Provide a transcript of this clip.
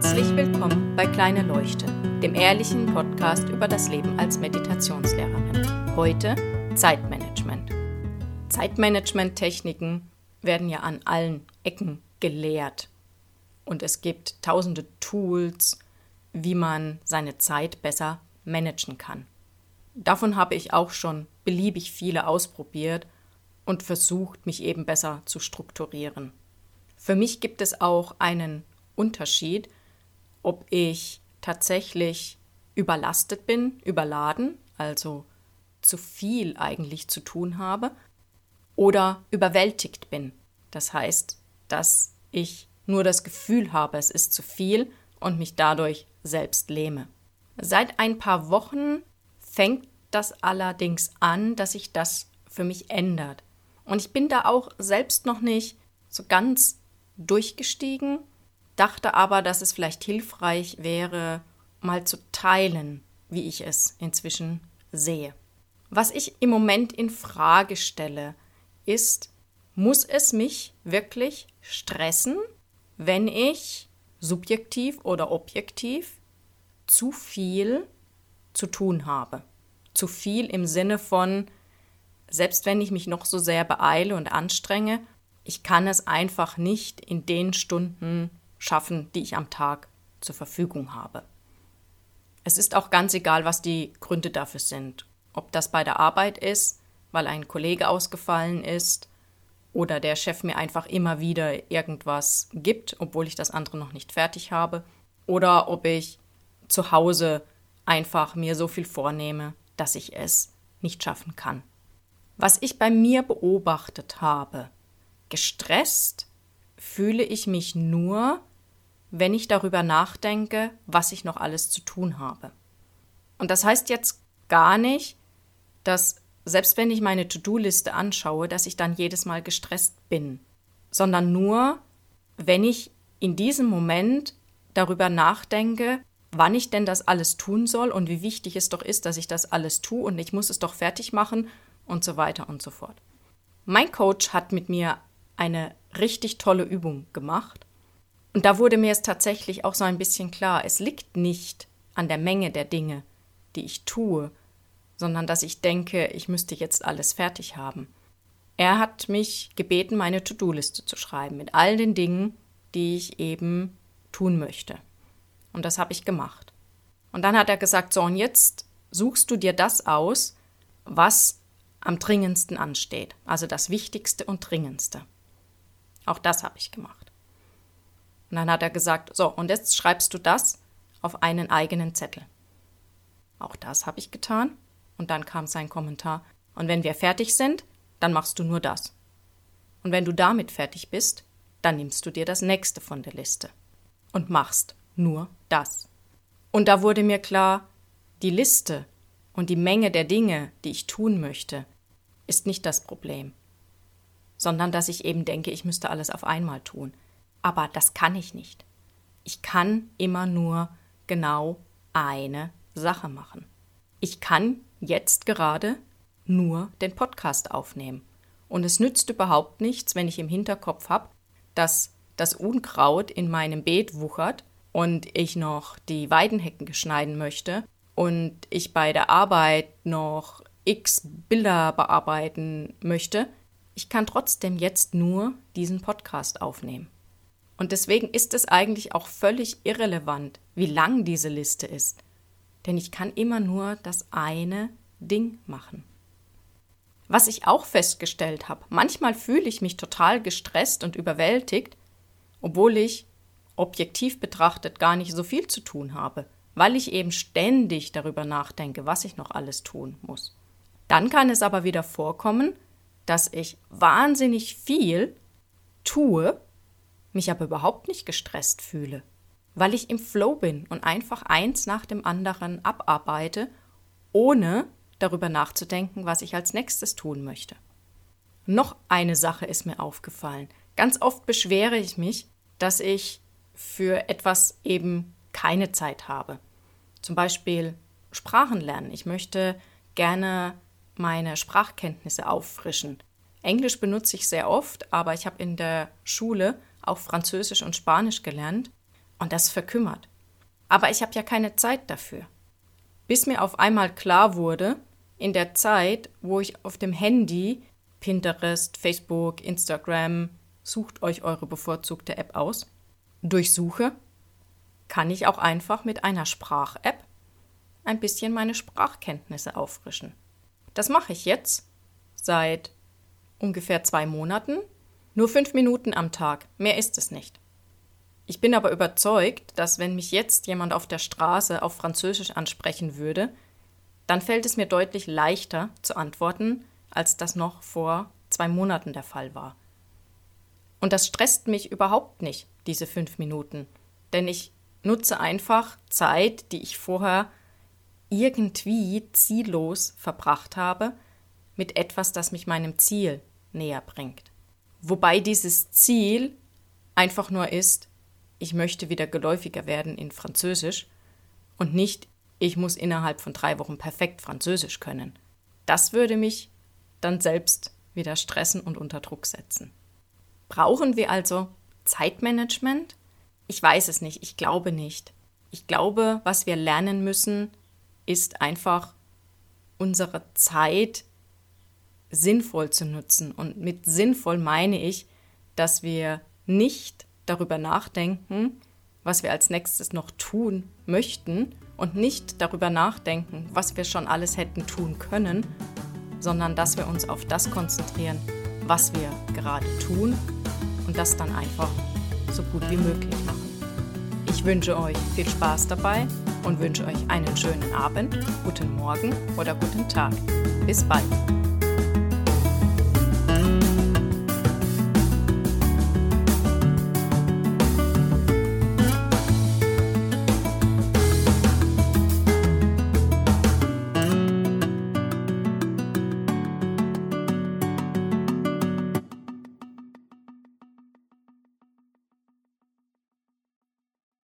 Herzlich willkommen bei Kleine Leuchte, dem ehrlichen Podcast über das Leben als Meditationslehrerin. Heute Zeitmanagement. Zeitmanagement-Techniken werden ja an allen Ecken gelehrt. Und es gibt tausende Tools, wie man seine Zeit besser managen kann. Davon habe ich auch schon beliebig viele ausprobiert und versucht, mich eben besser zu strukturieren. Für mich gibt es auch einen Unterschied, ob ich tatsächlich überlastet bin, überladen, also zu viel eigentlich zu tun habe, oder überwältigt bin. Das heißt, dass ich nur das Gefühl habe, es ist zu viel und mich dadurch selbst lähme. Seit ein paar Wochen fängt das allerdings an, dass sich das für mich ändert. Und ich bin da auch selbst noch nicht so ganz durchgestiegen, dachte aber, dass es vielleicht hilfreich wäre, mal zu teilen, wie ich es inzwischen sehe. Was ich im Moment in Frage stelle, ist, muss es mich wirklich stressen, wenn ich subjektiv oder objektiv zu viel zu tun habe? Zu viel im Sinne von, selbst wenn ich mich noch so sehr beeile und anstrenge, ich kann es einfach nicht in den Stunden schaffen, die ich am Tag zur Verfügung habe. Es ist auch ganz egal, was die Gründe dafür sind. Ob das bei der Arbeit ist, weil ein Kollege ausgefallen ist, oder der Chef mir einfach immer wieder irgendwas gibt, obwohl ich das andere noch nicht fertig habe, oder ob ich zu Hause einfach mir so viel vornehme, dass ich es nicht schaffen kann. Was ich bei mir beobachtet habe, gestresst fühle ich mich nur, wenn ich darüber nachdenke, was ich noch alles zu tun habe. Und das heißt jetzt gar nicht, dass selbst wenn ich meine To-Do-Liste anschaue, dass ich dann jedes Mal gestresst bin, sondern nur, wenn ich in diesem Moment darüber nachdenke, wann ich denn das alles tun soll und wie wichtig es doch ist, dass ich das alles tue und ich muss es doch fertig machen und so weiter und so fort. Mein Coach hat mit mir eine richtig tolle Übung gemacht und da wurde mir es tatsächlich auch so ein bisschen klar, es liegt nicht an der Menge der Dinge, die ich tue, sondern dass ich denke, ich müsste jetzt alles fertig haben. Er hat mich gebeten, meine To-Do-Liste zu schreiben mit all den Dingen, die ich eben tun möchte. Und das habe ich gemacht. Und dann hat er gesagt, so und jetzt suchst du dir das aus, was am dringendsten ansteht. Also das Wichtigste und Dringendste. Auch das habe ich gemacht. Und dann hat er gesagt, so, und jetzt schreibst du das auf einen eigenen Zettel. Auch das habe ich getan. Und dann kam sein Kommentar. Und wenn wir fertig sind, dann machst du nur das. Und wenn du damit fertig bist, dann nimmst du dir das nächste von der Liste und machst nur das. Und da wurde mir klar, die Liste und die Menge der Dinge, die ich tun möchte, ist nicht das Problem, sondern dass ich eben denke, ich müsste alles auf einmal tun. Aber das kann ich nicht. Ich kann immer nur genau eine Sache machen. Ich kann jetzt gerade nur den Podcast aufnehmen. Und es nützt überhaupt nichts, wenn ich im Hinterkopf habe, dass das Unkraut in meinem Beet wuchert und ich noch die Weidenhecken schneiden möchte und ich bei der Arbeit noch x Bilder bearbeiten möchte, ich kann trotzdem jetzt nur diesen Podcast aufnehmen. Und deswegen ist es eigentlich auch völlig irrelevant, wie lang diese Liste ist. Denn ich kann immer nur das eine Ding machen. Was ich auch festgestellt habe, manchmal fühle ich mich total gestresst und überwältigt, obwohl ich objektiv betrachtet gar nicht so viel zu tun habe, weil ich eben ständig darüber nachdenke, was ich noch alles tun muss. Dann kann es aber wieder vorkommen, dass ich wahnsinnig viel tue, mich aber überhaupt nicht gestresst fühle, weil ich im Flow bin und einfach eins nach dem anderen abarbeite, ohne darüber nachzudenken, was ich als nächstes tun möchte. Noch eine Sache ist mir aufgefallen. Ganz oft beschwere ich mich, dass ich für etwas eben keine Zeit habe. Zum Beispiel Sprachen lernen. Ich möchte gerne meine Sprachkenntnisse auffrischen. Englisch benutze ich sehr oft, aber ich habe in der Schule auch Französisch und Spanisch gelernt. Und das verkümmert. Aber ich habe ja keine Zeit dafür. Bis mir auf einmal klar wurde, in der Zeit, wo ich auf dem Handy Pinterest, Facebook, Instagram, sucht euch eure bevorzugte App aus, durchsuche, kann ich auch einfach mit einer Sprach-App ein bisschen meine Sprachkenntnisse auffrischen. Das mache ich jetzt seit ungefähr zwei Monaten, nur fünf Minuten am Tag, mehr ist es nicht. Ich bin aber überzeugt, dass wenn mich jetzt jemand auf der Straße auf Französisch ansprechen würde, dann fällt es mir deutlich leichter zu antworten, als das noch vor zwei Monaten der Fall war. Und das stresst mich überhaupt nicht, diese fünf Minuten, denn ich nutze einfach Zeit, die ich vorher irgendwie ziellos verbracht habe, mit etwas, das mich meinem Ziel näher bringt. Wobei dieses Ziel einfach nur ist, ich möchte wieder geläufiger werden in Französisch und nicht, ich muss innerhalb von drei Wochen perfekt Französisch können. Das würde mich dann selbst wieder stressen und unter Druck setzen. Brauchen wir also Zeitmanagement? Ich weiß es nicht, ich glaube nicht. Ich glaube, was wir lernen müssen, ist einfach unsere Zeit sinnvoll zu nutzen. Und mit sinnvoll meine ich, dass wir nicht darüber nachdenken, was wir als nächstes noch tun möchten und nicht darüber nachdenken, was wir schon alles hätten tun können, sondern dass wir uns auf das konzentrieren, was wir gerade tun und das dann einfach so gut wie möglich machen. Ich wünsche euch viel Spaß dabei und wünsche euch einen schönen Abend, guten Morgen oder guten Tag. Bis bald.